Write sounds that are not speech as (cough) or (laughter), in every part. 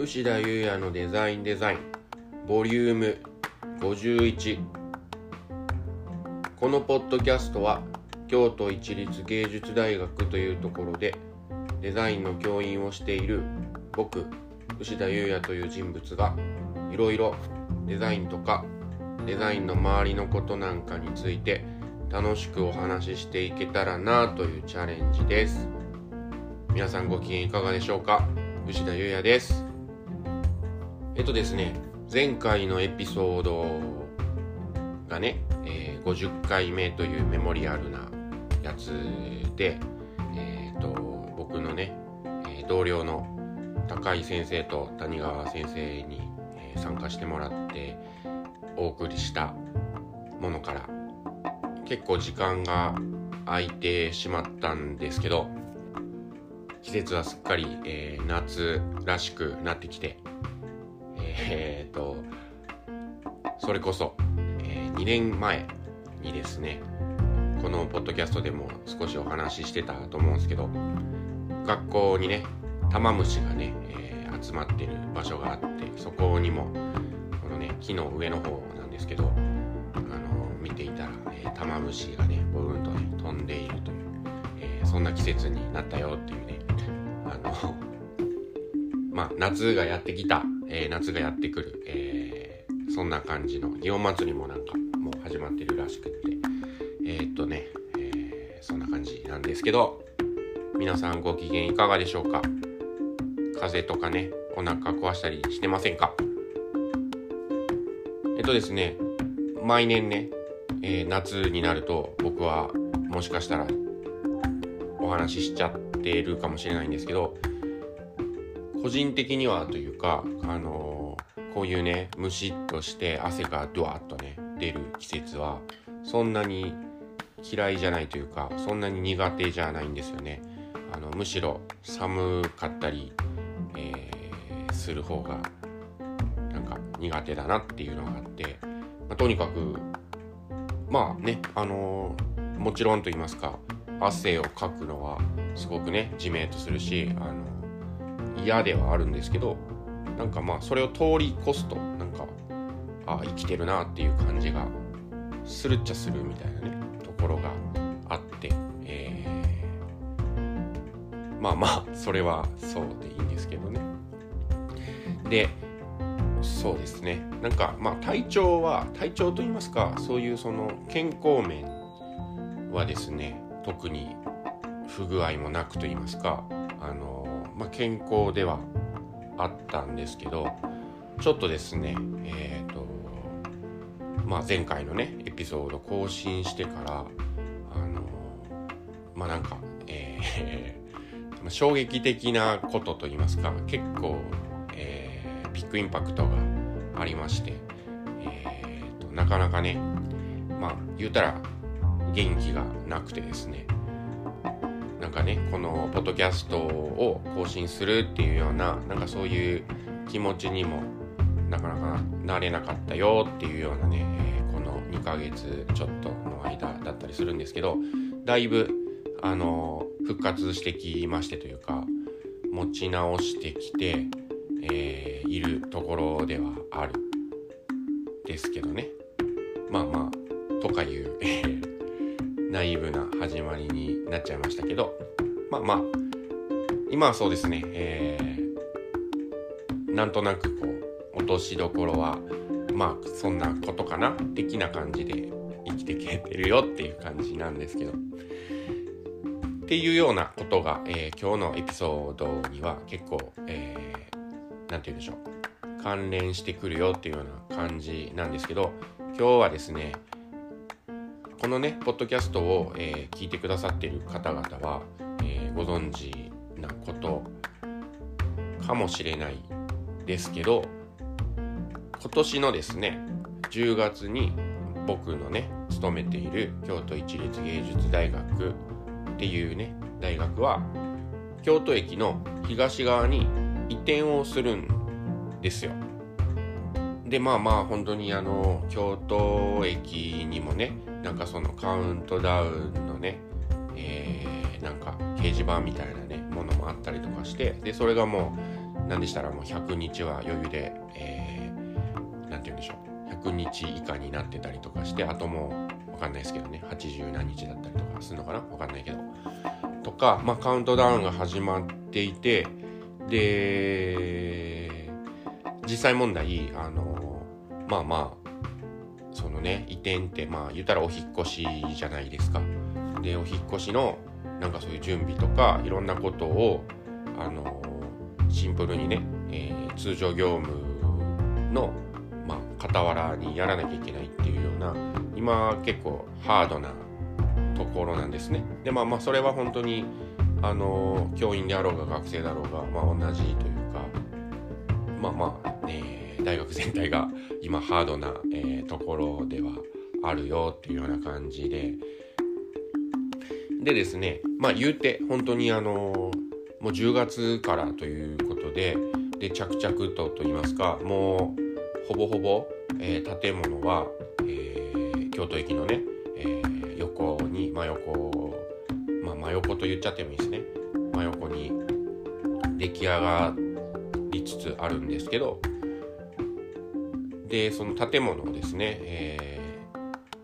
牛田裕也のデザインデザインボリューム51このポッドキャストは京都市立芸術大学というところでデザインの教員をしている僕牛田裕也という人物がいろいろデザインとかデザインの周りのことなんかについて楽しくお話ししていけたらなというチャレンジです。皆さんご機嫌いかがでしょうか？牛田裕也です。えっとですね前回のエピソードがね、えー、50回目というメモリアルなやつで、えーと、僕のね、えー、同僚の高井先生と谷川先生に、えー、参加してもらってお送りしたものから結構時間が空いてしまったんですけど季節はすっかり、えー、夏らしくなってきてえー、とそれこそ、えー、2年前にですねこのポッドキャストでも少しお話ししてたと思うんですけど学校にね玉虫がね、えー、集まってる場所があってそこにもこのね木の上の方なんですけどあの見ていたら、えー、玉虫がねボーンとね飛んでいるという、えー、そんな季節になったよっていうねあの (laughs) まあ夏がやってきたえー、夏がやってくる、えー、そんな感じの祇園祭りもなんかもう始まってるらしくて。えー、っとね、えそんな感じなんですけど皆さんご機嫌いかがでしょうか？風邪とかねお腹壊したりしてませんか？えっとですね毎年ね、え夏になると僕はもしかしたらお話ししちゃってるかもしれないんですけど個人的にはというか、あのー、こういうね、ムシッとして汗がドワッとね、出る季節は、そんなに嫌いじゃないというか、そんなに苦手じゃないんですよね。あの、むしろ寒かったり、えー、する方が、なんか苦手だなっていうのがあって、まあ、とにかく、まあね、あのー、もちろんと言いますか、汗をかくのはすごくね、じめっとするし、あの嫌ではあるんですけどなんかまあそれを通り越すとなんかああ生きてるなっていう感じがするっちゃするみたいなねところがあって、えー、まあまあそれはそうでいいんですけどね。でそうですね。なんかまあ体調は体調と言いますかそういうその健康面はですね特に不具合もなくと言いますかあのまあ、健康ではあったんですけどちょっとですねえっ、ー、とまあ前回のねエピソード更新してからあのまあなんかえー、(laughs) 衝撃的なことと言いますか結構、えー、ビッグインパクトがありまして、えーとなかなかねまあ言うたら元気がなくてですねなんかねこのポッドキャストを更新するっていうようななんかそういう気持ちにもなかなかなれなかったよっていうようなね、えー、この2ヶ月ちょっとの間だったりするんですけどだいぶあの復活してきましてというか持ち直してきて、えー、いるところではある。ですけどね。まあまあとかいう、ナイーブな始まりになっちゃいましたけどまあまあ今はそうですね、えー、なんとなくこう落としどころはまあそんなことかな的な感じで生きてけてるよっていう感じなんですけどっていうようなことが、えー、今日のエピソードには結構何、えー、て言うんでしょう関連してくるよっていうような感じなんですけど今日はですねこのねポッドキャストを、えー、聞いてくださっている方々は、えー、ご存知なことかもしれないですけど今年のですね10月に僕のね勤めている京都市立芸術大学っていうね大学は京都駅の東側に移転をするんですよ。でまあまあ本当にあの京都駅にもねなんかそのカウントダウンのね、えー、なんか掲示板みたいなねものもあったりとかしてでそれがもうなんでしたらもう100日は余裕で、えー、て言うんでしょう。100日以下になってたりとかしてあともう分かんないですけどね80何日だったりとかするのかな？分かんないけど。とか、まあ、カウントダウンが始まっていてで実際問題あのまあまあそのね移転ってまあ言ったらお引っ越しじゃないですか。でお引っ越しのなんかそういう準備とかいろんなことをあのシンプルにね、えー、通常業務の、まあ、傍らにやらなきゃいけないっていうような今結構ハードなところなんですね。でまあまあそれは本当にあの教員であろうが学生だろうが、まあ、同じというかまあまあ、大学全体が今ハードな、えー、ところではあるよっていうような感じで。でですねまあ言うて本当にあのもう10月からということでで着々とと言いますかもうほぼほぼ、えー、建物は、えー、京都駅のね、えー、横に真横まあ真横と言っちゃってもいいですね。真横に出来上がりつつあるんですけどでその建物をですね、え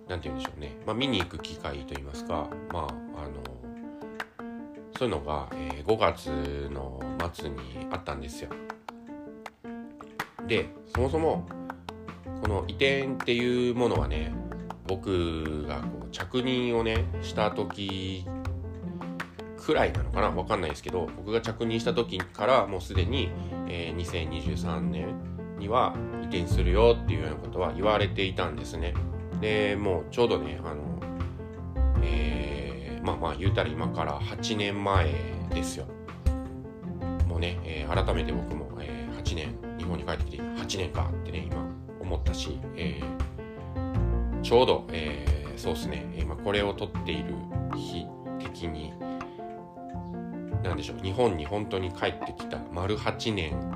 ー、て言うんでしょうね、まあ、見に行く機会といいますかまああのそういうのが、えー、5月の末にあったんですよ。でそもそもこの移転っていうものはね僕がこう着任をねした時くらいなのかな分かんないですけど僕が着任した時からもうすでに、えー、2023年には移転するよっていうようなことは言われていたんですね。でもうちょうどねあの、えーまあまあ言うたら今から8年前ですよ。もうね、えー、改めて僕も、えー、8年日本に帰ってきて8年かってね今思ったし、えー、ちょうど、えー、そうですね今これを撮っている日的に何でしょう日本に本当に帰ってきた丸8年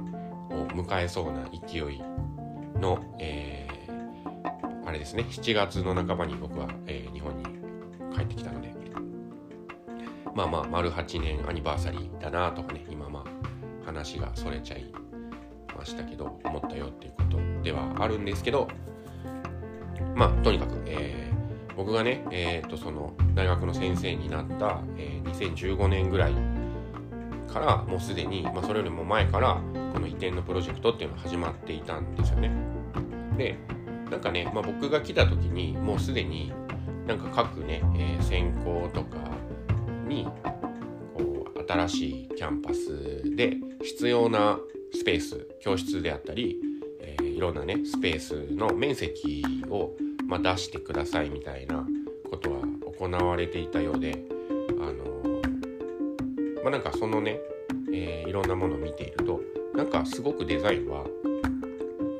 迎えそうな勢いの、えー、あれですね。7月の半ばに僕は、えー、日本に帰ってきたので。まあまあ丸8年アニバーサリーだなとかね今まあ話がそれちゃいましたけど思ったよっていうことではあるんですけど。まあとにかく、えー、僕がね、えー、とその大学の先生になった、えー、2015年ぐらいからもうすでに、まあ、それよりも前からこの移転のプロジェクトっていうのが始まっていたんですよね。でなんかね、まあ、僕が来た時にもうすでになんか各ね、えー、専攻とかにこう新しいキャンパスで必要なスペース教室であったり、えー、いろんなねスペースの面積を、まあ、出してくださいみたいなことは行われていたようであのまあなんかそのね、えー、いろんなものを見ているとなんかすごくデザインは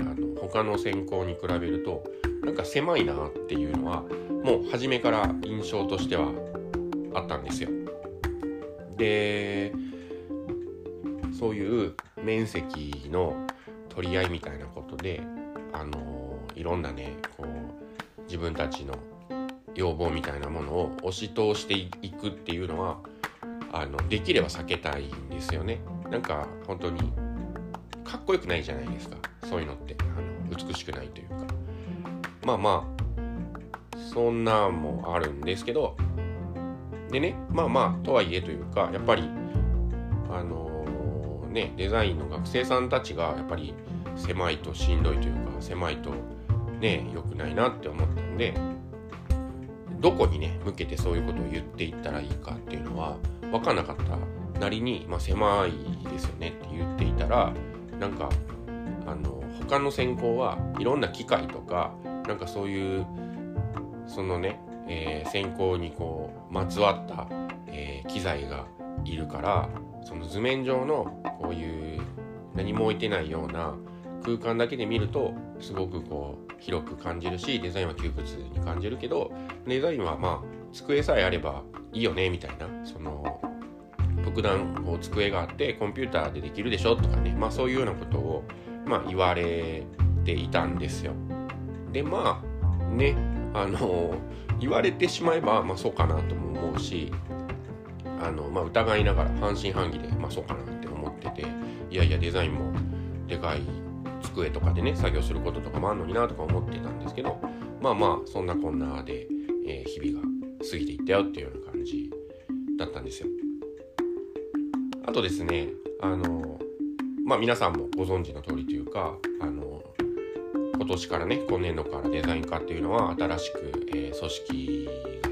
あの他の専攻に比べるとなんか狭いなっていうのはもう初めから印象としてはあったんですよ。でそういう面積の取り合いみたいなことであのいろんなねこう自分たちの要望みたいなものを押し通していくっていうのはあのできれば避けたいんですよね。なんか本当にかっこよくないじゃないですか。そういうのって。あの美しくないというか。まあまあそんなんもあるんですけど。でねまあまあとはいえというかやっぱりあのー、ねデザインの学生さんたちがやっぱり狭いとしんどいというか狭いとね良くないなって思ったんでどこにね向けてそういうことを言っていったらいいかっていうのは分かんなかったなりに、まあ、狭いですよねって言っていたらなんかあの他の専攻はいろんな機械とかなんかそういうそのねえー、先行にこうまつわった、えー、機材がいるからその図面上のこういう何も置いてないような空間だけで見るとすごくこう広く感じるしデザインは窮屈に感じるけどデザインはまあ机さえあればいいよねみたいなその特段こう机があってコンピューターでできるでしょとかねまあそういうようなことをまあ言われていたんですよ。でまあねあの言われてしまえば、まあ、そうかなとも思うしあの、まあ、疑いながら半信半疑で、まあ、そうかなって思ってていやいやデザインもでかい机とかでね作業することとかもあるのになとか思ってたんですけどまあまあそんなこんなで、えー、日々が過ぎていったよっていうような感じだったんですよ。あとですねあのまあ皆さんもご存知の通りというかあの今年からね今年度からデザイン科っていうのは新しく、えー、組織が、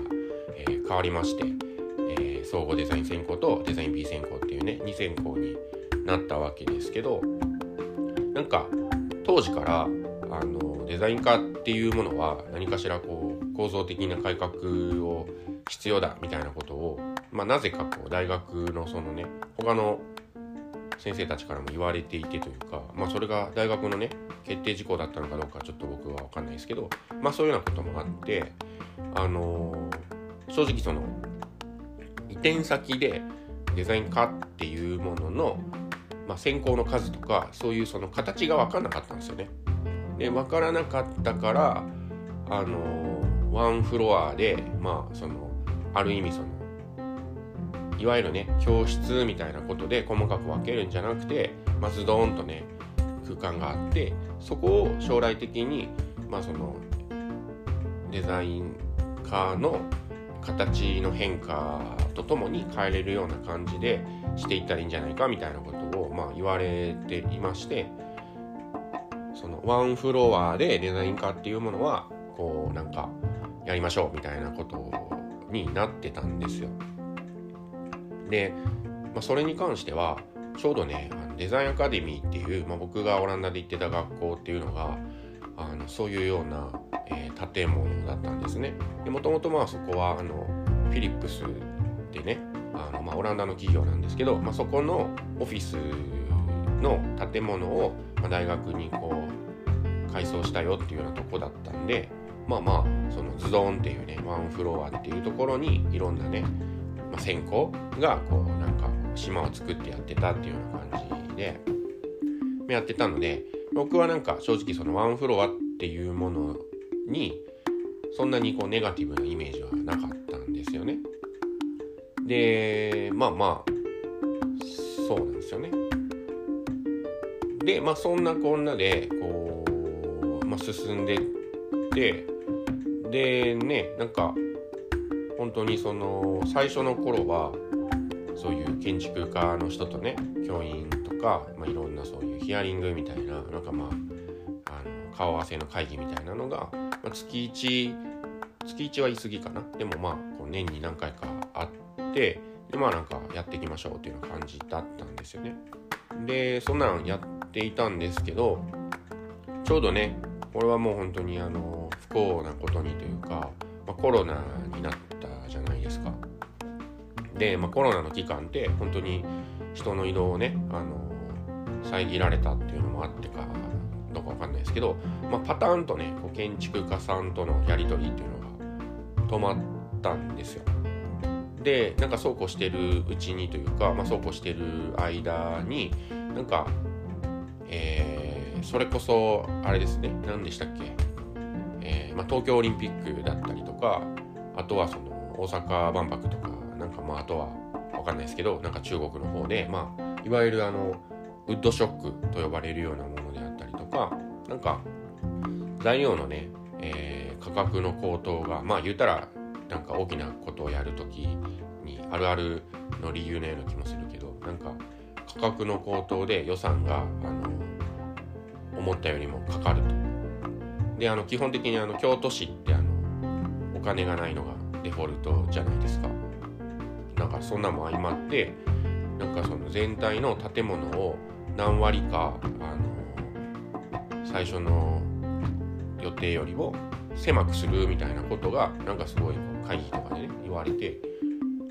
えー、変わりまして、えー、総合デザイン専攻とデザイン B 専攻っていうね2専攻になったわけですけどなんか当時からあのデザイン科っていうものは何かしらこう構造的な改革を必要だみたいなことを、まあ、なぜかこう大学のそのね他の先生たちからも言われていてというか、まあ、それが大学のね決定事項だったのかどうかちょっと僕は分かんないですけど、まあ、そういうようなこともあってあのー、正直その移転先でデザイン科っていうものの、まあ、選考の数とかそういうその形が分からなかったんですよね。で分からなかったからあのー、ワンフロアでまあそのある意味そのいわゆるね教室みたいなことで細かく分けるんじゃなくてまずドーンとね空間があってそこを将来的にまあそのデザイン科の形の変化とともに変えれるような感じでしていったらいいんじゃないかみたいなことをまあ言われていましてそのワンフロアでデザイン科っていうものはこうなんかやりましょうみたいなことになってたんですよ。で、まあ、それに関してはちょうどねデザインアカデミーっていう、まあ、僕がオランダで行ってた学校っていうのがあのそういうような、えー、建物だったんですね。もともとまあそこはあのフィリップスでねあの、まあ、オランダの企業なんですけど、まあ、そこのオフィスの建物を、まあ、大学にこう改装したよっていうようなとこだったんでまあまあそのズドンっていうねワンフロアっていうところにいろんなねまあ、先行がこうなんか島を作ってやってたっていうような感じでやってたので僕はなんか正直そのワンフロアっていうものにそんなにこうネガティブなイメージはなかったんですよね。でまあまあそうなんですよね。でまあそんなこんなでこう、まあ、進んでってでねなんか本当にその最初の頃はそういう建築家の人とね教員とか、まあ、いろんなそういうヒアリングみたいななんかまああの顔合わせの会議みたいなのが、まあ、月1月1は言い過ぎかなでもまあこう年に何回かあってでまあなんかやっていきましょうっていうような感じだったんですよね。でそんなんやっていたんですけどちょうどねこれはもう本当にあの不幸なことにというか、まあ、コロナになって。で、まあ、コロナの期間って本当に人の移動をね、あの遮られたっていうのもあってかどうかわかんないですけど、まあ、パターンとねこう建築家さんとのやり取りっていうのが止まったんですよ。でなんかそうこうしてるうちにというか、まあ、そうこうしてる間になんか、えー、それこそあれですね何でしたっけ、えーまあ、東京オリンピックだったりとかあとはその大阪万博とかまああとは分かんないですけどなんか中国の方でまあいわゆるあのウッドショックと呼ばれるようなものであったりとかなんか材料のね、えー、価格の高騰がまあ言うたらなんか大きなことをやるときにあるあるの理由のような気もするけどなんか価格の高騰で予算があの思ったよりもかかると。であの基本的にあの京都市ってあのお金がないのがデフォルトじゃないですかなんかそんなも相まってなんかその全体の建物を何割かあの最初の予定よりも狭くするみたいなことがなんかすごい会議とかでね言われて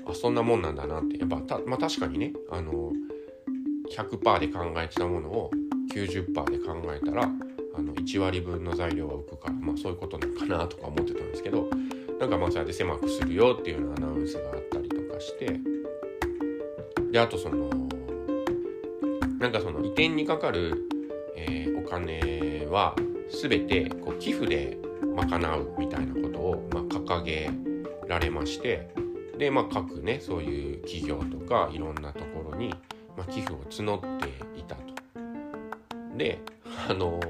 あそんなもんなんだなって。やっぱた、まあ、確かにねあの100%で考えてたものを90%で考えたらあの1割分の材料が浮くからまあそういうことなのかなとか思ってたんですけどなんかまあそうやって狭くするよっていうようなアナウンスがあったりとかしてであとそのなんかその移転にかかる、えー、お金は全てこう寄付で賄うみたいなことを、まあ、掲げられましてで、まあ、各ねそういう企業とかいろんなところに、まあ、寄付を募っていたと。であの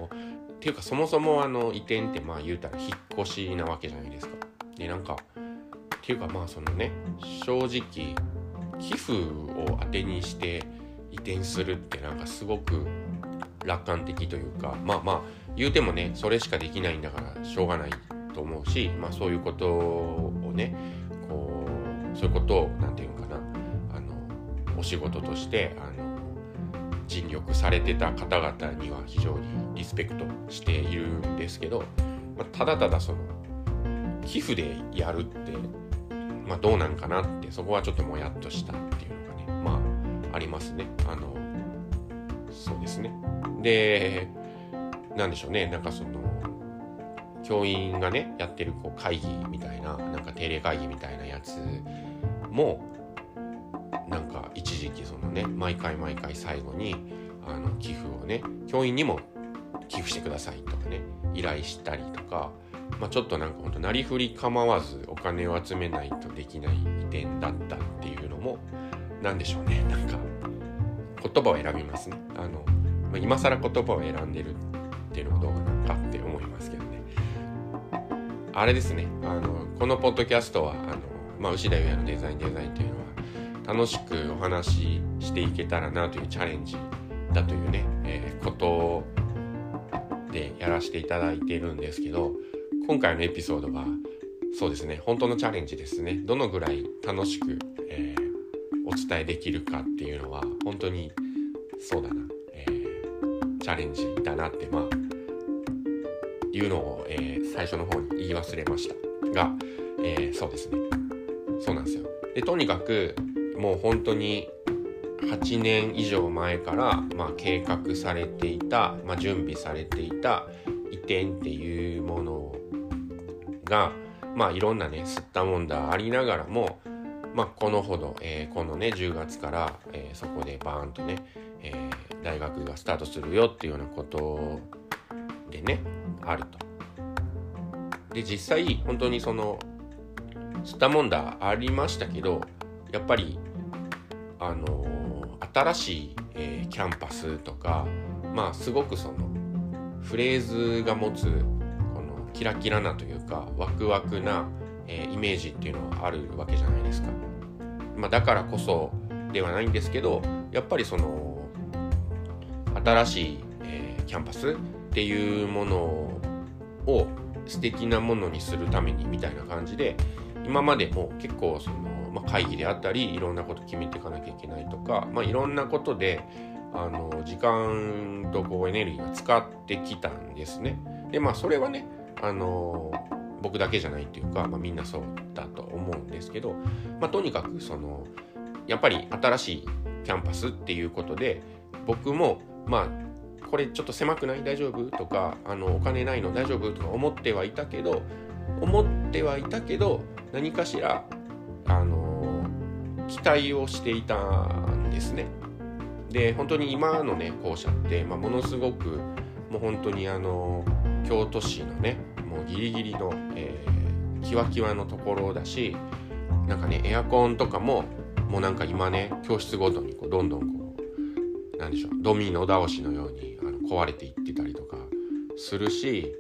っていうかそもそもあの移転ってまあ言うたら引っ越しなわけじゃないですか。でなんかていうかまあそのね正直寄付を当てにして移転するってなんかすごく楽観的というかまあまあ言うてもねそれしかできないんだからしょうがないと思うし、まあ、そういうことをねこうそういうことを何て言うのかなあのお仕事としてあの尽力されてた方々には非常にリスペクトしているんですけど、まあ、ただただその寄付でやるって、まあ、どうなんかなってそこはちょっともやっとしたっていうのがねまあありますね。あのそうですねでなんでしょうねなんかその教員がねやってるこう会議みたいななんか定例会議みたいなやつもなんか一時期そのね毎回毎回最後にあの寄付をね教員にも寄付してくださいとかね依頼したりとか、まあ、ちょっとなんかほんとなりふり構わずお金を集めないとできない移転だったっていうのも何でしょうね。(laughs) なんか言葉を選びますね。あの、まあ、今更言葉を選んでるっていうのはどうなのかって思いますけどね。あれですね。あのこのポッドキャストはあの、まあ、牛田優也のデザインデザインというのは楽しくお話ししていけたらなというチャレンジだというね、えー、ことでやらせていただいているんですけど今回のエピソードはそうですね本当のチャレンジですね。どのぐらい楽しく、えー、お伝えできるかっていうのは本当にそうだな、えー、チャレンジだなってまあいうのを、えー、最初の方に言い忘れましたが、え、そうですね。そうなんですよ。でとにかくもう本当に8年以上前から、まあ、計画されていた、まあ、準備されていた移転っていうものが、まあ、いろんなね吸ったもんだありながらも、まあ、このほど、えー、このね10月から、えー、そこでバーンとね、えー、大学がスタートするよっていうようなことでねあると。で実際本当にその吸ったもんだありましたけどやっぱりあの新しい、えー、キャンパスとかまあすごくそのフレーズが持つキラキラなというかワクワクな、えー、イメージっていうのはあるわけじゃないですか。まあ、だからこそではないんですけどやっぱりその新しい、えー、キャンパスっていうものを素敵なものにするためにみたいな感じで今までも結構その、まあ、会議であったりいろんなこと決めていかなきゃいけないとか、まあ、いろんなことであの時間とこうエネルギーが使ってきたんですね。でまあそれはねあの僕だけじゃないっていうか、まあ、みんなそうだと思うんですけど、まあ、とにかくそのやっぱり新しいキャンパスっていうことで僕もまあこれちょっと狭くない大丈夫とかあのお金ないの大丈夫とか思ってはいたけど思ってはいたけど何かしらあの期待をしていたんですね。で本当に今のね校舎って、まあ、ものすごくもう本当にあの京都市のねギリギリの、えー、キワキワのところだしなんかねエアコンとかももうなんか今ね教室ごとにこうどんどんこうなんでしょうドミノ倒しのようにあの壊れていってたりとかするし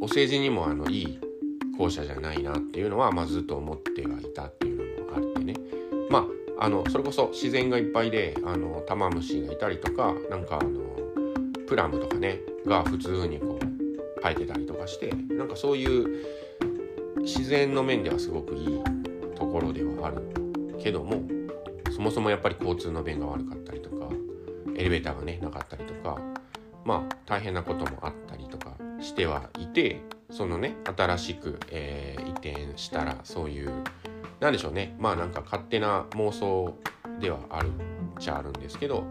お世辞にもあのいい校舎じゃないなっていうのは、まあ、ずっと思ってはいたっていうのもあってね。まああのそれこそ自然がいっぱいであのタマムシがいたりとかなんかあのプラムとかねが普通にこうう生えてたりとかしてなんかそういう自然の面ではすごくいいところではあるけどもそもそもやっぱり交通の便が悪かったりとかエレベーターがねなかったりとかまあ大変なこともあったりとかしてはいてそのね新しく、えー、移転したらそういうなんでしょうね。まあなんか勝手な妄想ではあるっちゃあるんですけど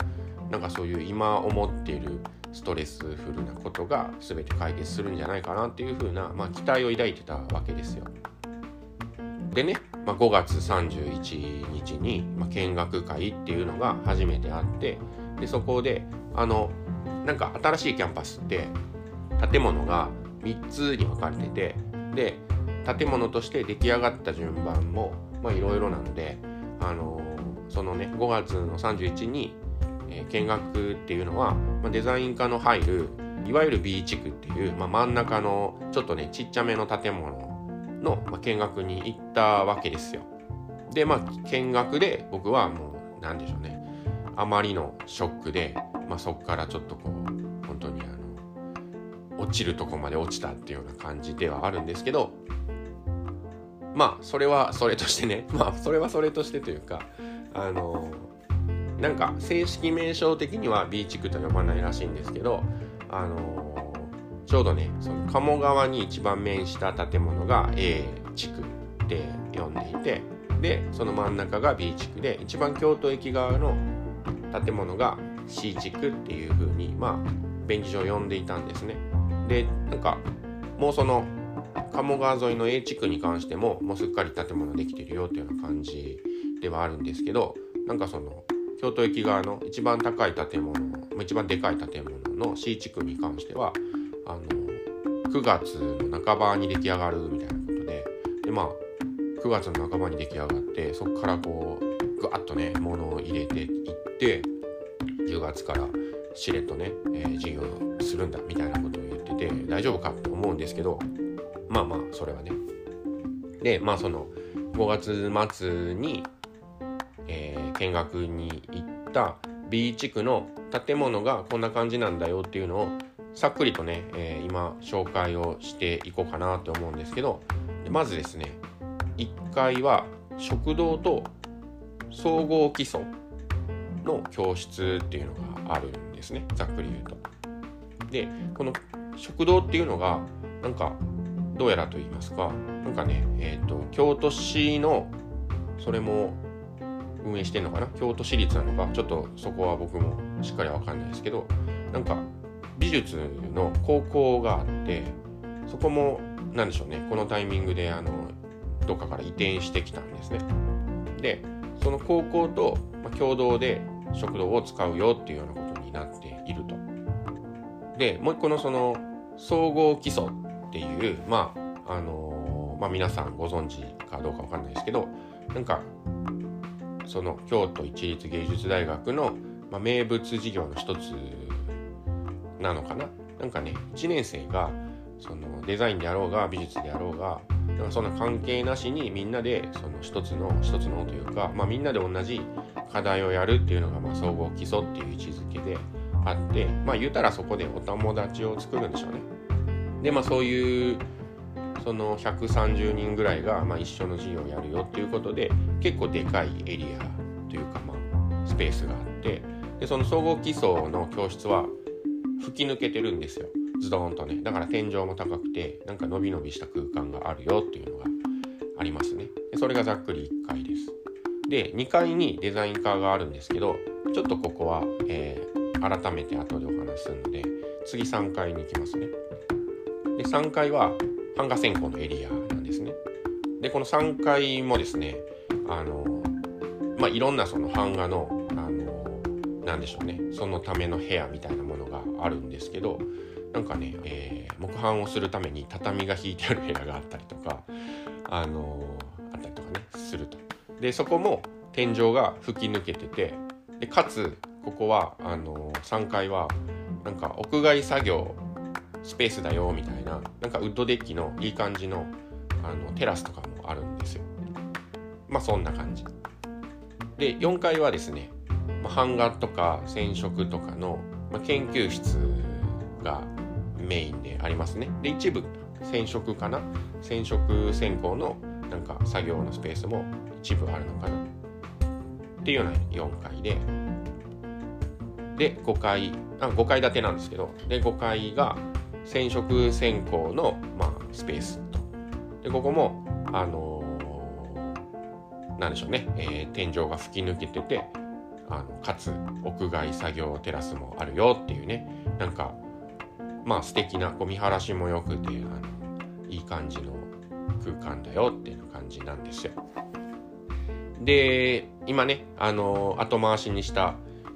なんかそういう今思っているストレスフルなことが全て解決するんじゃないかなっていう風な、まあ、期待を抱いてたわけですよ。でね、まあ、5月31日に、まあ、見学会っていうのが初めてあってでそこであのなんか新しいキャンパスって建物が3つに分かれててで建物として出来上がった順番もいろいろなのであのそのね5月の31日に、え、見学っていうのは、ま、デザイン科の入るいわゆる B 地区っていう、ま、真ん中のちょっとねちっちゃめの建物の、ま、見学に行ったわけですよ。でまあ見学で僕はもう何でしょうねあまりのショックで、まあ、そこからちょっとこう本当にあの落ちるとこまで落ちたっていうような感じではあるんですけどまあそれはそれとしてねまあそれはそれとしてというかあのなんか正式名称的には B 地区と呼ばないらしいんですけどあのちょうどねその鴨川に一番面した建物が A 地区って呼んでいてでその真ん中が B 地区で一番京都駅側の建物が C 地区っていう風にまあ便宜上呼んでいたんですね。でなんかもうその鴨川沿いの A 地区に関してももうすっかり建物できてるよっていうような感じではあるんですけどなんかその京都駅側の一番高い建物一番でかい建物の C 地区に関してはあの9月の半ばに出来上がるみたいなことででまあ9月の半ばに出来上がってそこからこうぐわっとね物を入れていって10月からしれっとね、えー、授業するんだみたいなことを言ってて大丈夫かと思うんですけどまあまあそれはね。でまあその5月末に、えー、見学に行った B 地区の建物がこんな感じなんだよっていうのをさっくりとね、えー、今紹介をしていこうかなと思うんですけどまずですね1階は食堂と総合基礎の教室っていうのがあるんですねざっくり言うと。でこの食堂っていうのがなんかどうやらと言いますかなんかねえっ、ー、と京都市のそれも運営してんのかな？京都市立なのか？ちょっとそこは僕もしっかりわかんないですけどなんか美術の高校があってそこも何でしょうね。このタイミングであのどっかから移転してきたんですね。でその高校と、共同で食堂を使うよっていうようなことになっていると。でもう一個のその総合基礎っていうまああの、まあ皆さんご存知かどうかわかんないですけどなんかその京都一律芸術大学の、まあ、名物事業の一つなのかななんかね1年生がそのデザインであろうが美術であろうがなんかそんな関係なしにみんなでその一つの一つのというか、まあ、みんなで同じ課題をやるっていうのがまあ総合基礎っていう位置づけであってまあ言うたらそこでお友達を作るんでしょうね。でまあそういうその130人ぐらいがまあ一緒の授業をやるよっていうことで結構でかいエリアというかまあスペースがあってでその総合基礎の教室は吹き抜けてるんですよ。ズドンとね。だから天井も高くてなんか伸び伸びした空間があるよっていうのがありますね。でそれがざっくり1階です。で2階にデザイン科があるんですけどちょっとここは、えー、改めて後でお話しするので次3階に行きますね。で3階は版画専攻のエリアなんですね。でこの3階もですねあのまあいろんなその版画のあのなんでしょうねそのための部屋みたいなものがあるんですけどなんかね、えー、木版をするために畳が引いてある部屋があったりとかあのあったりとかねすると。でそこも天井が吹き抜けててでかつここはあの3階はなんか屋外作業スペースだよみたいななんかウッドデッキのいい感じのあのテラスとかもあるんですよ。まあそんな感じ。で4階はですね、まあ、版画とか染色とかの、まあ、研究室がメインでありますね。で一部染色かな？染色専攻のなんか作業のスペースも一部あるのかな？っていうような4階で。で5階あ5階建てなんですけどで5階が染色線香の、まあ、スペースと。で、ここも、あのー、なんでしょうね、えー、天井が吹き抜けてて、あのかつ屋外作業テラスもあるよっていうね、なんか、まあ素敵なこう見晴らしも良くて、あのいい感じの空間だよっていう感じなんですよ。で、今ね、あの、後回しにした、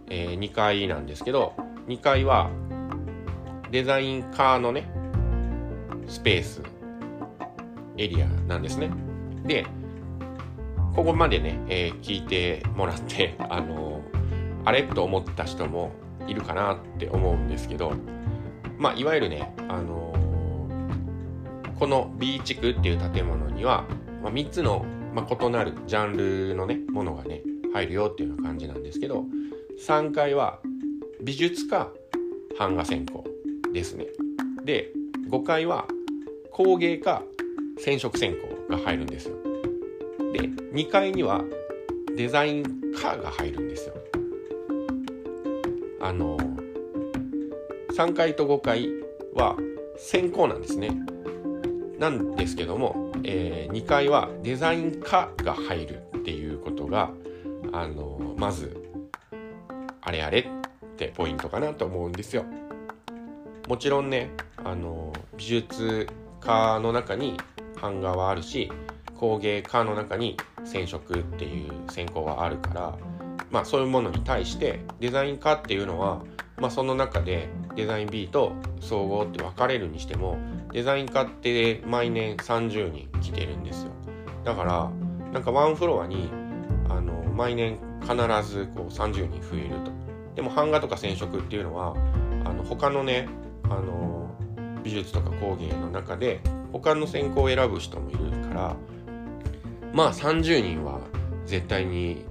えー、2階なんですけど、2階は、デザインカーのね、スペース、エリアなんですね。で、ここまでね、えー、聞いてもらって (laughs) あのあれ？と思った人もいるかなって思うんですけどまあいわゆるねあのこの B 地区っていう建物には、まあ、3つの、まあ、異なるジャンルのねものがね入るよっていうような感じなんですけど3階は美術か版画専攻ですね。で5階は工芸か染色専攻が入るんですよ。で2階にはデザイン科が入るんですよ。あの3階と5階は専攻なんですね。なんですけども、えー、2階はデザイン科が入るっていうことがあのまずあれあれってポイントかなと思うんですよ。もちろんねあの美術科の中に版画はあるし工芸科の中に染色っていう専攻はあるからまあそういうものに対してデザイン科っていうのは、まあ、その中でデザイン B と総合って分かれるにしてもデザイン科って毎年30人来てるんですよ。だからなんかワンフロアにあの毎年必ずこう30人増えると。でも版画とか染色っていうのはあの他のねあの美術とか工芸の中で他の専攻を選ぶ人もいるからまあ30人は絶対に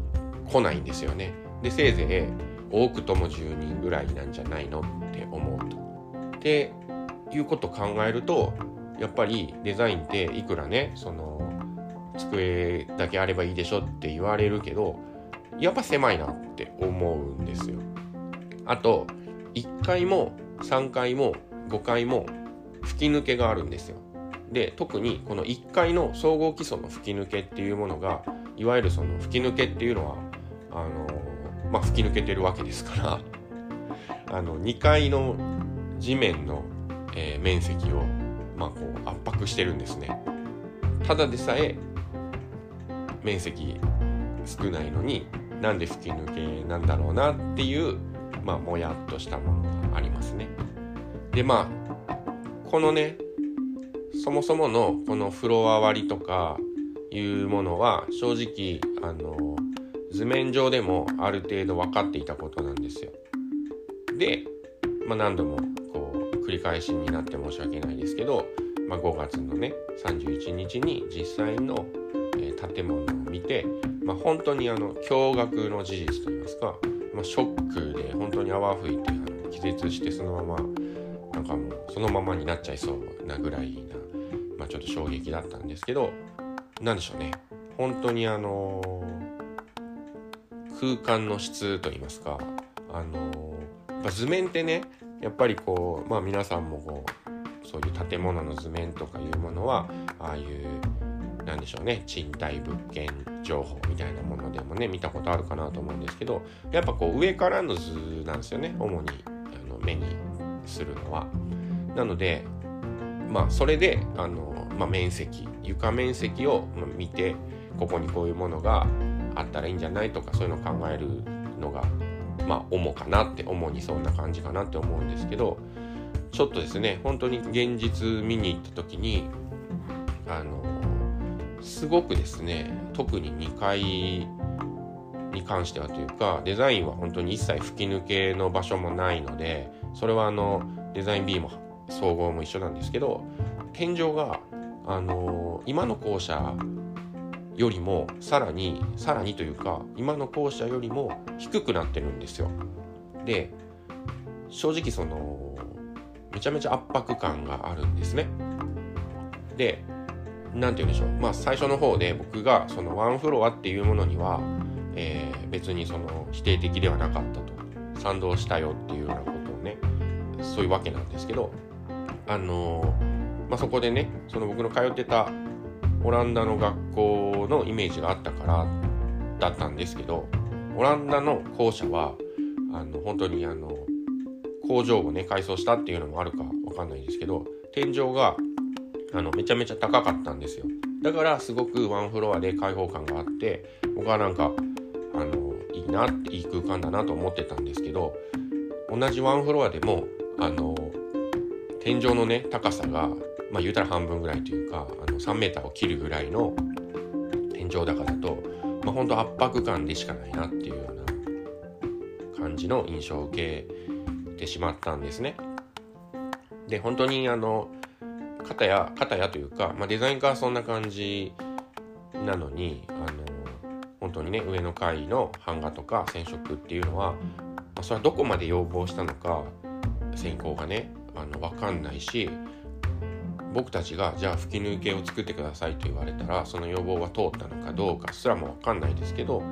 来ないんですよねでせいぜい多くとも10人ぐらいなんじゃないのって思うと。っていうことを考えるとやっぱりデザインっていくらねその机だけあればいいでしょって言われるけどやっぱ狭いなって思うんですよ。あと1階も3階も5階も吹き抜けがあるんですよ。で特にこの1階の総合基礎の吹き抜けっていうものがいわゆるその吹き抜けっていうのはあのまあ吹き抜けてるわけですから (laughs) あの2階の地面の、えー、面積をまあこう圧迫してるんですね。ただでさえ面積少ないのになんで吹き抜けなんだろうなっていうまあもやっとしたものがありますね。でまあこのねそもそものこのフロア割りとかいうものは正直あの図面上でもある程度分かっていたことなんですよ。で、まあ、何度もこう繰り返しになって申し訳ないですけど、まあ、5月のね31日に実際の、えー、建物を見て、まあ、本当にあの驚愕の事実といいますか、まあ、ショックで本当に泡吹いてあの気絶してそのままなんかもうそのままになっちゃいそうなぐらいな、まあ、ちょっと衝撃だったんですけど何でしょうね。本当にあの空間の質といいますかあの図面ってねやっぱりこうまあ皆さんもこうそういう建物の図面とかいうものはああいうなんでしょうね賃貸物件情報みたいなものでもね見たことあるかなと思うんですけどやっぱこう上からの図なんですよね主に。目にするのは。なのでまあそれであの、まあ、面積床面積を見てここにこういうものがあったらいいんじゃないとかそういうのを考えるのがまあ主かなって主にそんな感じかなって思うんですけどちょっとですね本当に現実見に行った時にあのすごくですね特に2階に関してはというかデザインは本当に一切吹き抜けの場所もないのでそれはあのデザイン B も総合も一緒なんですけど天井があの今の校舎よりもさらにさらにというか今の校舎よりも低くなってるんですよ。で正直そのめちゃめちゃ圧迫感があるんですね。で何て言うんでしょうまあ最初の方で僕がそのワンフロアっていうものには、えー、別にその否定的ではなかったと。賛同したよっていうようなことをねそういうわけなんですけどあのー、まあ、そこでねその僕の通ってたオランダの学校のイメージがあったからだったんですけどオランダの校舎はあの本当にあの工場をね改装したっていうのもあるかわかんないですけど天井があのめちゃめちゃ高かったんですよ。だからすごくワンフロアで開放感があって僕はなんかあのいいなっていい空間だなと思ってたんですけど同じワンフロアでもあの天井のね高さがまあ言うたら半分ぐらいというかあの3 m を切るぐらいの天井高だと本当圧迫感でしかないなっていうような感じの印象を受けてしまったんですね。で本当にあの肩や肩やというか、まあ、デザイン科はそんな感じなのにあの本当にね上の階の版画とか染色っていうのは、まあ、それはどこまで要望したのか専攻がねあの分かんないし僕たちがじゃあ吹き抜けを作ってくださいと言われたらその要望は通ったのかどうかすらも分かんないですけど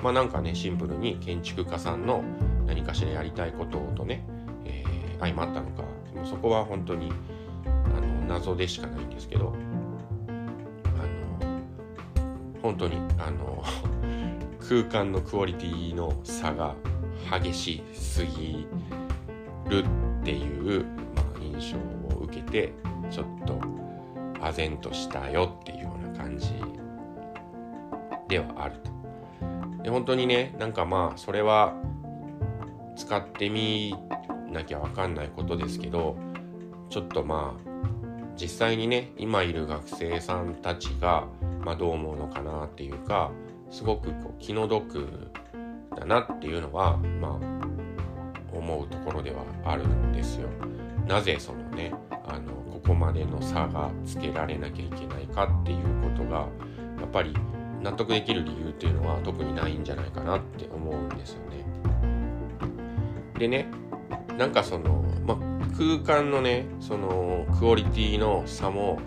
まあなんかねシンプルに建築家さんの何かしらやりたいこととね、えー、相まったのかもそこは本当にあの謎でしかないんですけどあの本当にあの空間のクオリティの差が激しすぎるっていう、まあ、印象を受けてちょっと唖然としたよっていうような感じではあると。で本当にねなんかまあそれは使ってみなきゃ分かんないことですけどちょっとまあ実際にね今いる学生さんたちが、まあ、どう思うのかなっていうかすごくこう気の毒だなっていうのはまあ思うところではあるんですよ。なぜそのねあのここまでの差がつけられなきゃいけないかっていうことがやっぱり納得できる理由っていうのは特にないんじゃないかなって思うんですよね。でねなんかその、まあ、空間のねそのクオリティの差も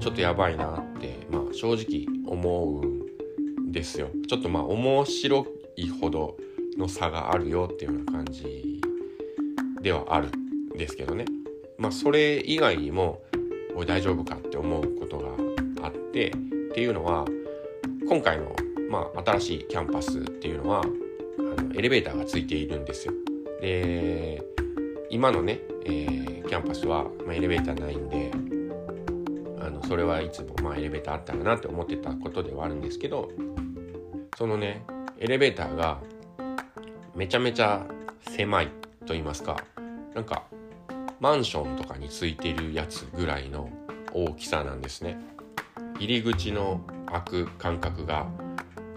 ちょっとやばいなって、まあ、正直思うですよ。ちょっとまあ面白いほどの差があるよっていうような感じではあるんですけどね。まあそれ以外にもおい大丈夫かって思うことがあってっていうのは今回の、まあ、新しいキャンパスっていうのはあのエレベーターがついているんですよ。で今のね、えー、キャンパスは、まあ、エレベーターないんであのそれはいつも、まあ、エレベーターあったらなって思ってたことではあるんですけどそのねエレベーターがめちゃめちゃ狭いと言いますかなんかマンションとかについてるやつぐらいの大きさなんですね。入り口の開く間隔が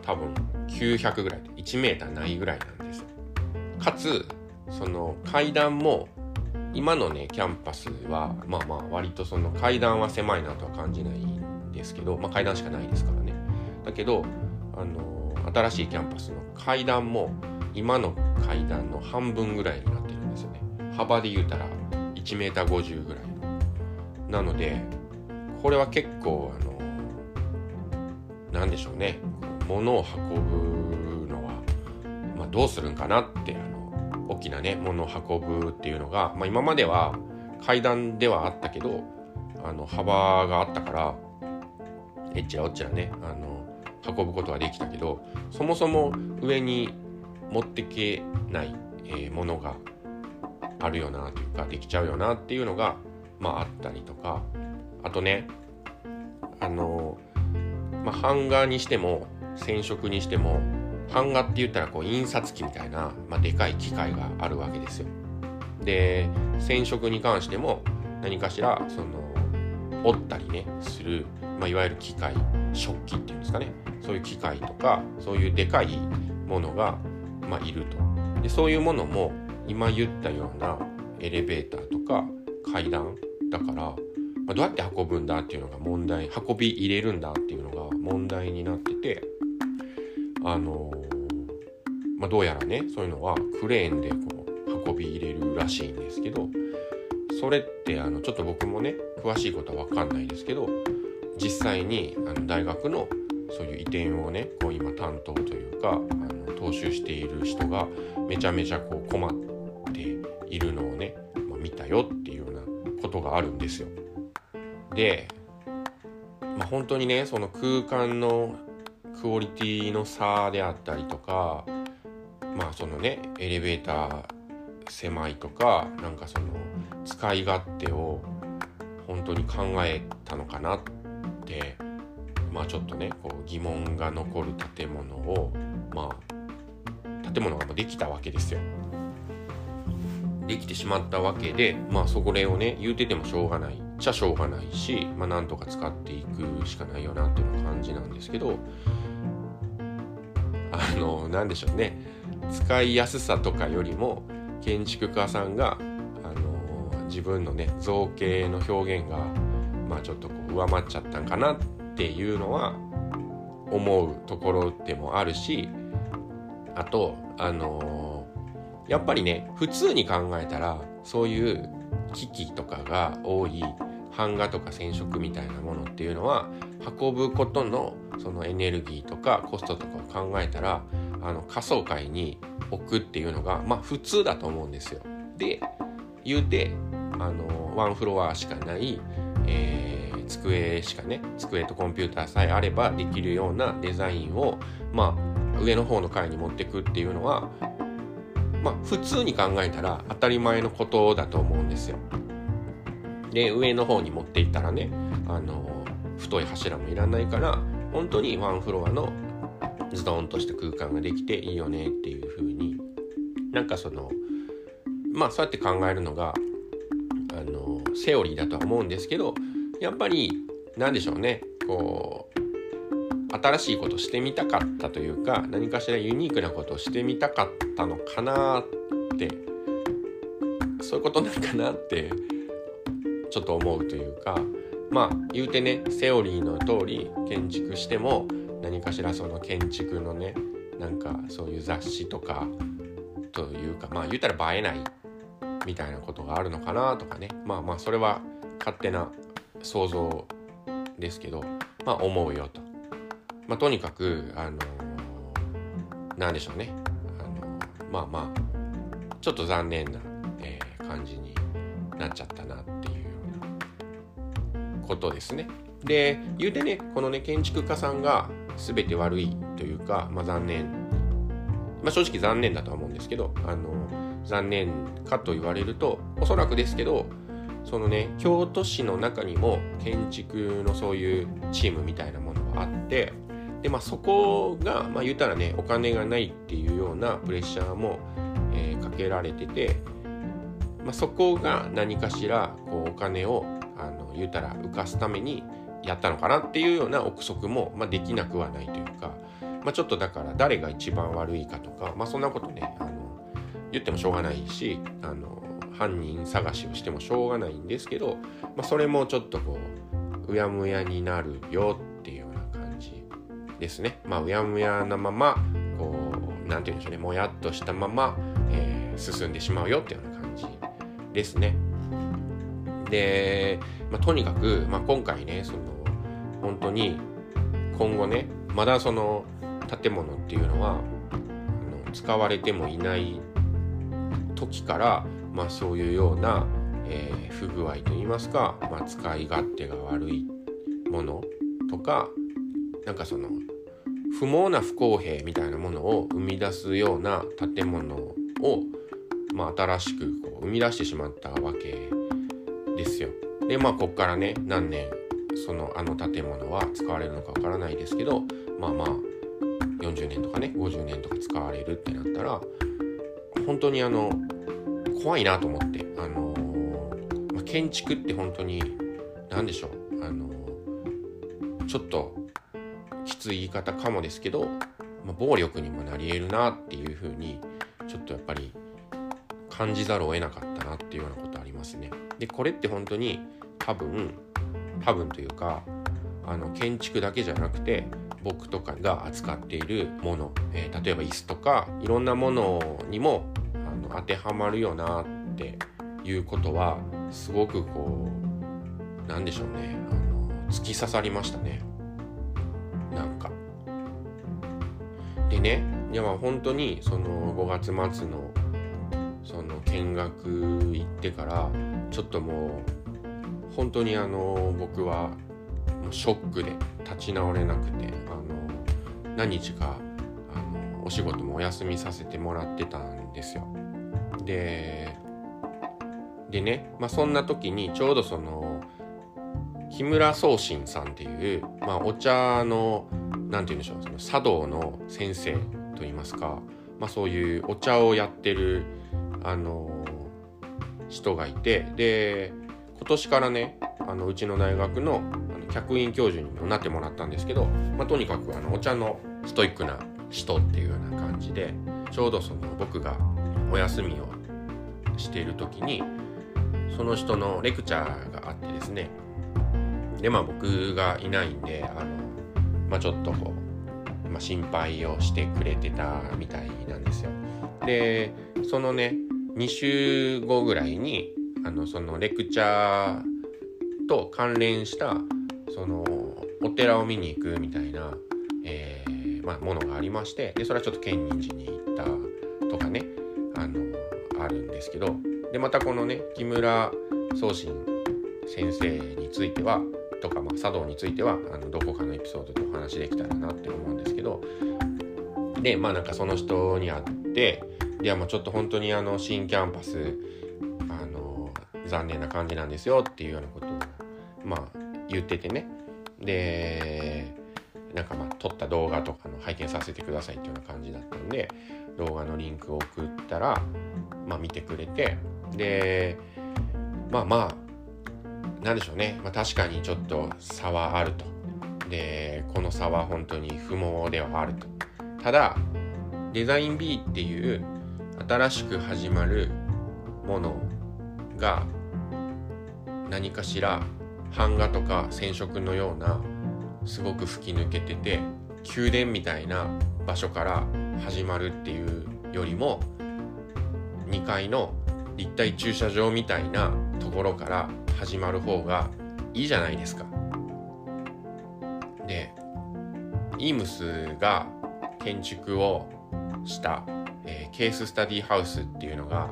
多分900ぐらいで1 m ないぐらいなんですかつその階段も今のねキャンパスはまあまあ割とその階段は狭いなとは感じないんですけど、まあ、階段しかないですからね。だけどあの新しいキャンパスの階段も今の階段の半分ぐらいになってるんですよね。幅で言うたら 1m50 ぐらいの。なのでこれは結構あの何でしょうね。物を運ぶのは、まあ、どうするんかなってあの大きなね物を運ぶっていうのが、まあ、今までは階段ではあったけどあの幅があったからえっちらおっちらねあの運ぶことができたけどそもそも上に持ってけない、え、ものがあるよなというかできちゃうよなっていうのがまああったりとかあとねあのまあ版画にしても染色にしても版画って言ったらこう印刷機みたいな、まあ、でかい機械があるわけですよ。で染色に関しても何かしらその折ったりねする、まあ、いわゆる機械食器っていうんですかね。そういう機械とかそういうでかいものが、まあ、いると。でそういうものも今言ったようなエレベーターとか階段だから、まあ、どうやって運ぶんだっていうのが問題運び入れるんだっていうのが問題になっててあのまあ、どうやらねそういうのはクレーンでこう運び入れるらしいんですけどそれってあのちょっと僕もね詳しいことは分かんないですけど実際にあの大学のそういう移転をねこう今担当というかあの踏襲している人がめちゃめちゃこう困っているのをね、まあ、見たよっていうようなことがあるんですよ。で、まあ、本当にねその空間のクオリティの差であったりとかまあそのねエレベーター狭いとかなんかその使い勝手を本当に考えたのかなってまあちょっとねこう疑問が残る建物をまあ建物ができたわけですよ。できてしまったわけでまあそこをね言うててもしょうがないっちゃしょうがないしまあなんとか使っていくしかないよなっていう感じなんですけどあの何でしょうね使いやすさとかよりも建築家さんが、あの自分のね造形の表現が、まあ、ちょっとこ上回っちゃったんかなっていうのは思うところでもあるしあとあのやっぱりね普通に考えたらそういう機器とかが多い版画とか染色みたいなものっていうのは運ぶことのそのエネルギーとかコストとかを考えたらあの仮想界に置くっていうのがまあ普通だと思うんですよ。で言うてあのワンフロアしかない、えー、机しかね机とコンピューターさえあればできるようなデザインをまあ上の方の階に持ってくっていうのはまあ普通に考えたら当たり前のことだと思うんですよ。で上の方に持っていったらねあの太い柱もいらないから本当にワンフロアのズドンとした空間ができていいよねっていう風になんかそのまあそうやって考えるのがあのセオリーだとは思うんですけどやっぱり何でしょうね。こう新しいことしてみたかったというか何かしらユニークなことをしてみたかったのかなってそういうことなんかなってちょっと思うというかまあ言うてねセオリーの通り建築しても何かしらその建築のねなんかそういう雑誌とかというかまあ言うたら映えないみたいなことがあるのかなとかね。まあまあそれは勝手な想像ですけどまあ思うよと。まあ、とにかくあのー、でしょうねあのー、まあまあちょっと残念な、えー、感じになっちゃったなっていうことですね。で言うてねこのね建築家さんが全て悪いというか、まあ、残念、まあ、正直残念だとは思うんですけどあの残念かと言われるとおそらくですけどそのね京都市の中にも建築のそういうチームみたいなものがあってで、まあ、そこが、まあ、言うたらねお金がないっていうようなプレッシャーも、えー、かけられてて、まあ、そこが何かしらこうお金をあの言うたら浮かすためにやったのかなっていうような憶測も、まあ、できなくはないというか、まあ、ちょっとだから誰が一番悪いかとか、まあ、そんなことねあの言ってもしょうがないしあの犯人探しをしてもしょうがないんですけど、まあ、それもちょっとこううやむやになるよっていうような感じですね。まあ、うやむやなままこう何て言うんでしょうねもやっとしたまま、えー、進んでしまうよっていうような感じですね。で、まあ、とにかく、まあ、今回ねその本当に今後ねまだその建物っていうのは使われてもいない時から、まあ、そういうような、えー、不具合といいますか、まあ、使い勝手が悪いものとかなんかその不毛な不公平みたいなものを生み出すような建物を、まあ、新しくこう生み出してしまったわけですよ。でまあこっからね何年そのあの建物は使われるのかわからないですけどまあまあ40年とかね50年とか使われるってなったら本当にあの怖いなと思ってあのー、まあ、建築って本当に何でしょうあのー、ちょっときつい言い方かもですけど、まあ、暴力にもなり得るなっていうふうにちょっとやっぱり感じざるを得なかったなっていうようなことありますね。でこれって本当に多分多分というかあの建築だけじゃなくて僕とかが扱っているもの、えー、例えば椅子とかいろんなものにも当てはまるよなっていうことはすごくこうなんでしょうねあの突き刺さりましたねなんか。でねいやまあ本当にその5月末のその見学行ってからちょっともう本当にあの僕はもうショックで立ち直れなくてあの何日かあのお仕事もお休みさせてもらってたんですよ。ででね、まあ、そんな時にちょうどその木村宗信さんっていう、まあ、お茶の何て言うんでしょうその茶道の先生といいますか、まあ、そういうお茶をやってるあの人がいてで今年からねあのうちの大学の客員教授にもなってもらったんですけど、まあ、とにかくあのお茶のストイックな人っていうような感じでちょうどその僕がお休みをしている時にその人のレクチャーがあってですねでまあ僕がいないんであの、まあ、ちょっとこう、まあ、心配をしてくれてたみたいなんですよ。でそのね2週後ぐらいにあのそのレクチャーと関連したそのお寺を見に行くみたいな、えーまあ、ものがありましてでそれはちょっと建仁寺に行ったとかねあのあるんですけどでまたこのね木村宗信先生についてはとか、まあ、茶道についてはあのどこかのエピソードでお話できたらなって思うんですけどでまあなんかその人に会っていやもうちょっと本当にあの新キャンパスあの残念な感じなんですよっていうようなことをまあ言っててね。でなんかまあ撮った動画とかの拝見させてくださいっていうような感じだったんで動画のリンクを送ったらまあ見てくれてでまあまあなんでしょうね、まあ、確かにちょっと差はあると。でこの差は本当に不毛ではあると。ただデザイン B っていう新しく始まるものが何かしら版画とか染色のようなすごく吹き抜けてて宮殿みたいな場所から始まるっていうよりも2階の立体駐車場みたいなところから始まる方がいいじゃないですか。でイームスが建築をした、えー、ケーススタディハウスっていうのが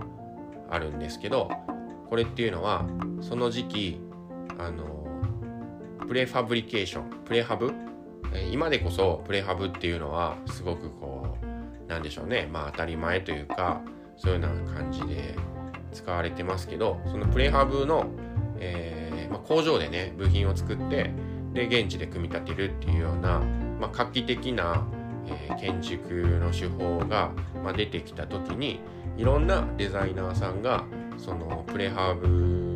あるんですけどこれっていうのはその時期あのプレファブリケーションプレハブ今でこそプレハブっていうのはすごくこうなんでしょうね。まあ当たり前というかそういうような感じで使われてますけどそのプレハブの、えー、まあ、工場でね部品を作ってで現地で組み立てるっていうような、まあ、画期的な、えー、建築の手法が、まあ、出てきた時にいろんなデザイナーさんがそのプレハブ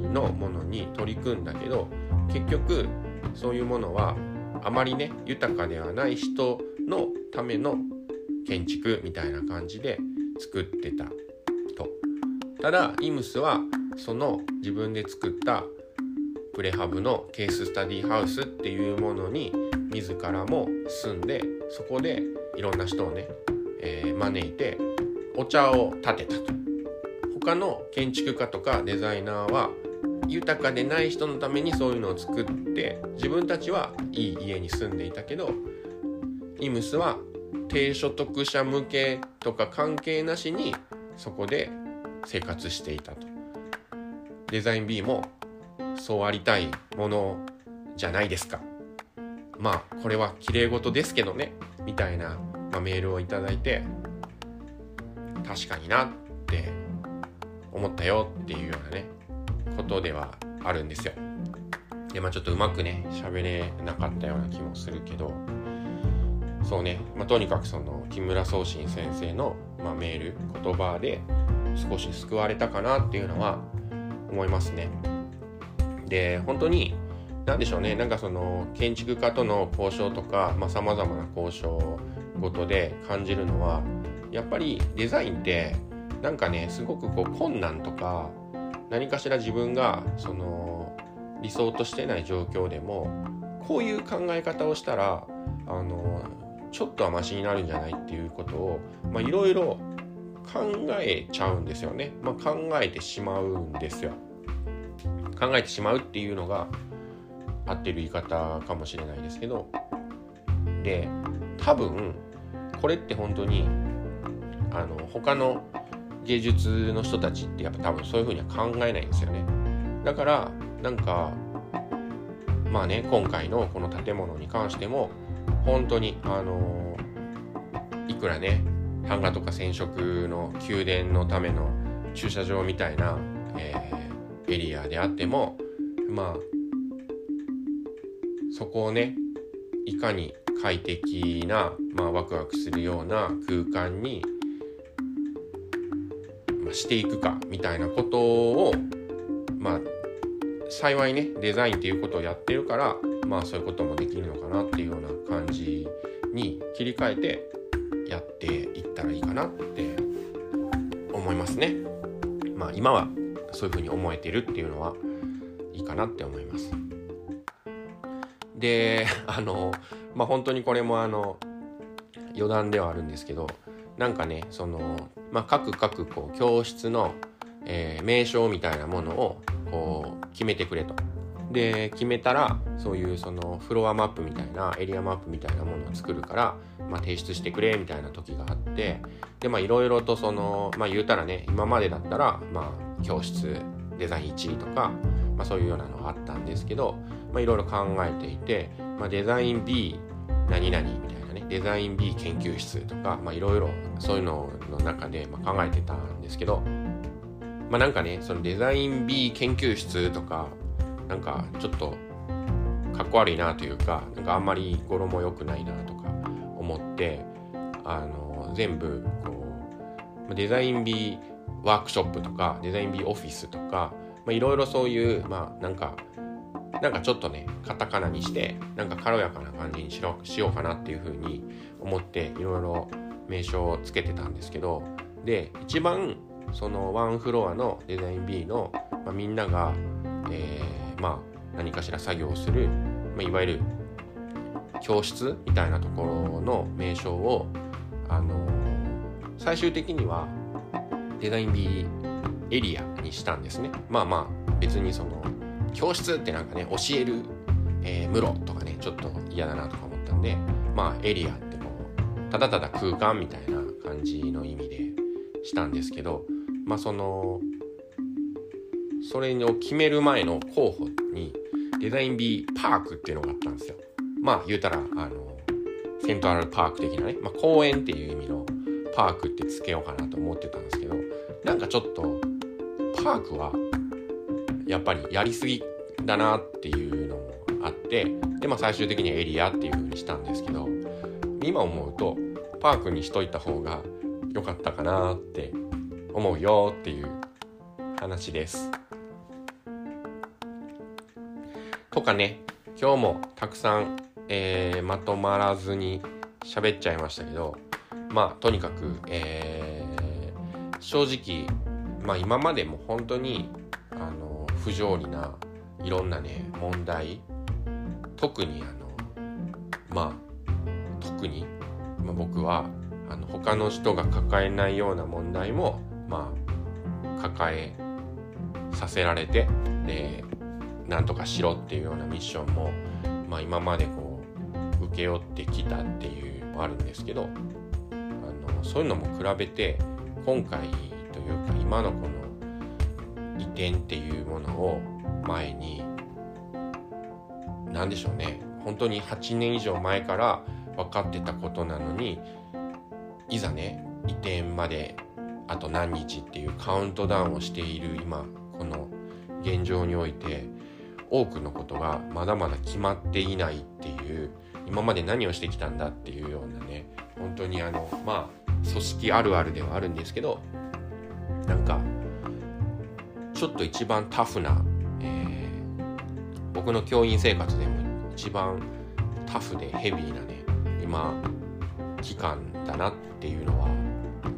のものに取り組んだけど結局そういうものはあまりね豊かではない人のための建築みたいな感じで作ってたと。ただイムスはその自分で作ったプレハブのケーススタディハウスっていうものに自らも住んでそこでいろんな人をね、えー、招いてお茶を建てたと他の建築家とかデザイナーは豊かでない人のためにそういうのを作って自分たちはいい家に住んでいたけどイムスは低所得者向けとか関係なしにそこで生活していたと。デザイン B もそうありたいものじゃないですか。まあこれは綺麗事ですけどねみたいな、まあ、メールを頂いて確かになって思ったよっていうようなねことではあるんですよ。でまあちょっとうまくね喋れなかったような気もするけどそうね、まあ、とにかくその木村宗信先生の、まあ、メール言葉で少し救われたかなっていうのは思いますね。で本当に何でしょうね。なんかその建築家との交渉とかさまざ、まな交渉ごとで感じるのはやっぱりデザインってなんかねすごくこう困難とか何かしら自分がその理想としてない状況でもこういう考え方をしたらあのちょっとはマシになるんじゃないっていうことをいろいろ考えちゃうんですよね、まあ、考えてしまうんですよ。考えてしまうっていうのが合ってる言い方かもしれないですけど。で多分これって本当にあの他の芸術の人たちってやっぱ多分そういうふうには考えないんですよね。だからなんかまあね今回のこの建物に関しても本当にあのいくらね版画とか染色の宮殿のための駐車場みたいな、えー、エリアであってもまあそこをねいかに快適な、まあ、ワクワクするような空間にしていくかみたいなことをまあ幸いねデザインっていうことをやってるからまあそういうこともできるのかなっていうような感じに切り替えてやっていったらいいかなって思いますね。まあ今はそういうふうに思えてるっていうのはいいかなって思います。であのまあ本当にこれもあの余談ではあるんですけどなんかねその、まあ、各各こう教室の、えー、名称みたいなものをこう決めてくれと。で決めたらそういうそのフロアマップみたいなエリアマップみたいなものを作るから、まあ、提出してくれみたいな時があってでまあいろいろとそのまあ言うたらね今までだったらまあ教室デザイン1位とか、まあ、そういうようなのがあったんですけどいろいろ考えていて、まあ、デザイン B 何々みたいなデザイン B 研究室とかいろいろそういうのの中で、まあ、考えてたんですけどまあなんかねそのデザイン B 研究室とかなんかちょっとかっこ悪いなというかなんかあんまり語呂も良くないなとか思ってあの全部こうデザイン B ワークショップとかデザイン B オフィスとかいろいろそういうまあなんかなんかちょっとねカタカナにしてなんか軽やかな感じにしろしようかなっていうふうに思っていろいろ名称をつけてたんですけどで一番そのワンフロアのデザイン B の、まあ、みんなが、えーまあ、何かしら作業をする、まあ、いわゆる教室みたいなところの名称を、あの、最終的にはデザイン B エリアにしたんですね。まあまあ別にその教室ってなんかね教える、えー、室とかねちょっと嫌だなとか思ったんでまあエリアってこうただただ空間みたいな感じの意味でしたんですけどまあそのそれを決める前の候補にデザイン B パークっていうのがあったんですよ。まあ言うたら、あの、セントラルパーク的なね、まあ公園っていう意味のパークってつけようかなと思ってたんですけど、なんかちょっとパークはやっぱりやりすぎだなっていうのもあって、で、まあ最終的にはエリアっていう風にしたんですけど、今思うとパークにしといた方が良かったかなって思うよっていう話です。とかね今日もたくさん、えー、まとまらずに喋っちゃいましたけどまあとにかく、えー、正直、まあ、今までも本当に不条理ないろんなね問題。特にあのまあ特に、まあ、僕はあの他の人が抱えないような問題もまあ抱えさせられてでなんとかしろっていうようなミッションも、まあ、今までこう請け負ってきたっていうのもあるんですけどあのそういうのも比べて今回というか今のこの移転っていうものを前に何でしょうね。本当に8年以上前から分かってたことなのにいざね移転まであと何日っていうカウントダウンをしている今この現状において多くのことがまだまだ決まっていないっていう今まで何をしてきたんだっていうようなね本当にあのまあ組織あるあるではあるんですけどなんかちょっと一番タフな、えー、僕の教員生活でも一番タフでヘビーなね今期間だなっていうのは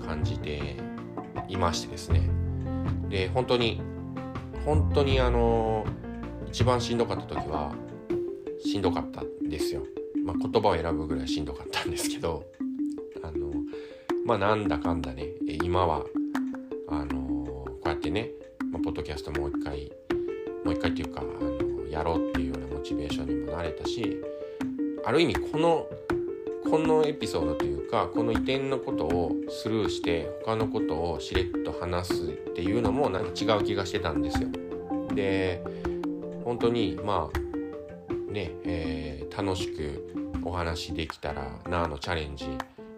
感じていましてですねで本当に本当にあの一番しんどかった時はしんどかったんですよ。まあ、言葉を選ぶぐらいしんどかったんですけどあのまあなんだかんだね今はあのこうやってね、ポッドキャストもう一回もう一回っていうかあのやろうっていうようなモチベーションにもなれたしある意味このこのエピソードというかこの移転のことをスルーして他のことをしれっと話すっていうのもなんか違う気がしてたんですよ。で本当にまあね、えー、楽しくお話できたらなあのチャレンジ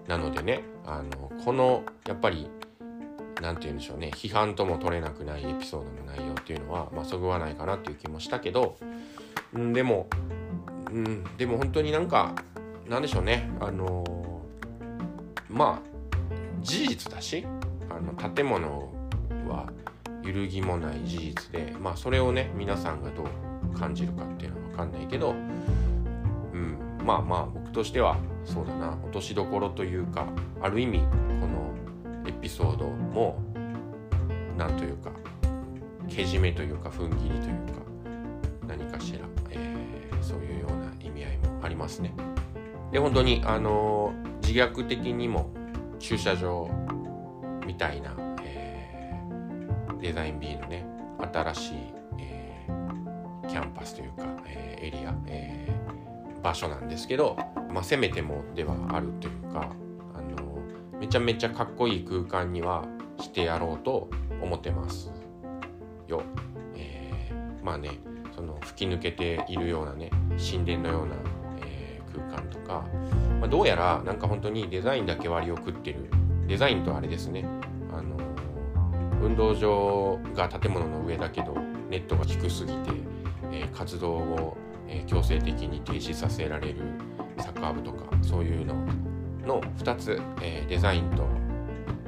なのでねあのこのやっぱり何て言うんでしょうね。批判とも取れなくないエピソードの内容っていうのは、まあ、そぐわないかなっていう気もしたけど、ん、でも、うん、でも本当になんかなんでしょうね。あのー、まあ事実だしあの建物は揺るぎもない事実でまあそれをね皆さんがどう感じるかっていうのは分かんないけど、うんまあまあ僕としてはそうだな。落としどころというかある意味このピソードもなんというかけじめというか踏ん切りというか何かしら、えー、そういうような意味合いもありますね。で本当にあの自虐的にも駐車場みたいな、えー、デザイン B のね新しい、えー、キャンパスというか、え、エリア、え、場所なんですけど、まあ、せめてもではあるというかめちゃめちゃかっこいい空間にはしてやろうと思ってますよ。えー、まあねその吹き抜けているようなね神殿のような、えー、空間とか、まあ、どうやらなんか本当にデザインだけ割を食ってるデザインとあれですねあの運動場が建物の上だけどネットが低すぎて、えー、活動を、え、強制的に停止させられるサッカー部とかそういうのの2つ、えー、デザインと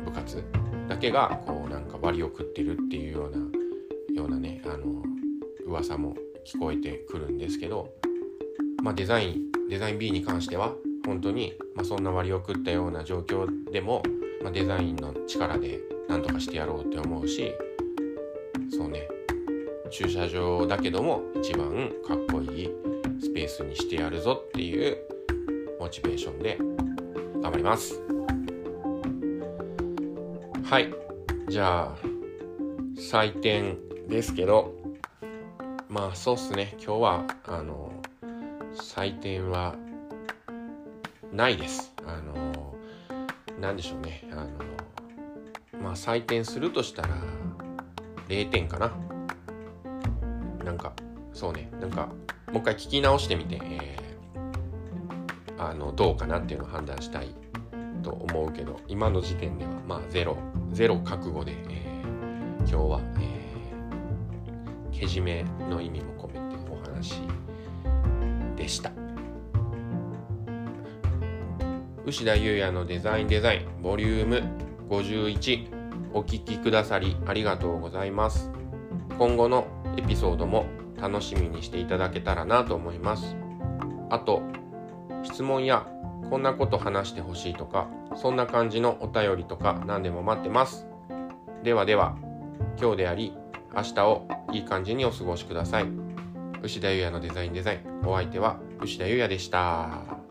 部活だけがこうなんか割を食ってるっていうようなようなねあの噂も聞こえてくるんですけど、まあ、デザインデザイン B に関しては本当に、まあ、そんな割を食ったような状況でも、まあ、デザインの力で何とかしてやろうって思うしそうね駐車場だけども一番かっこいいスペースにしてやるぞっていうモチベーションで頑張ります。はい。じゃあ採点ですけど。まあそうっすね。今日はあの採点はないです。あの何でしょうね。あのまあ採点するとしたら0点かな。なんかそうね。なんかもう一回聞き直してみて、えー、あのどうかなっていうのを判断したいと思うけど今の時点ではまあゼロゼロ覚悟で、えー、今日は、えー、けじめの意味も込めてお話でした。牛田裕也のデザインデザインボリューム51お聴きくださりありがとうございます。今後のエピソードも楽しみにしていただけたらなと思います。あと質問やこんなこと話してほしいとかそんな感じのお便りとか何でも待ってます。ではでは今日であり明日をいい感じにお過ごしください。牛田優也のデザインデザイン。お相手は牛田優也でした。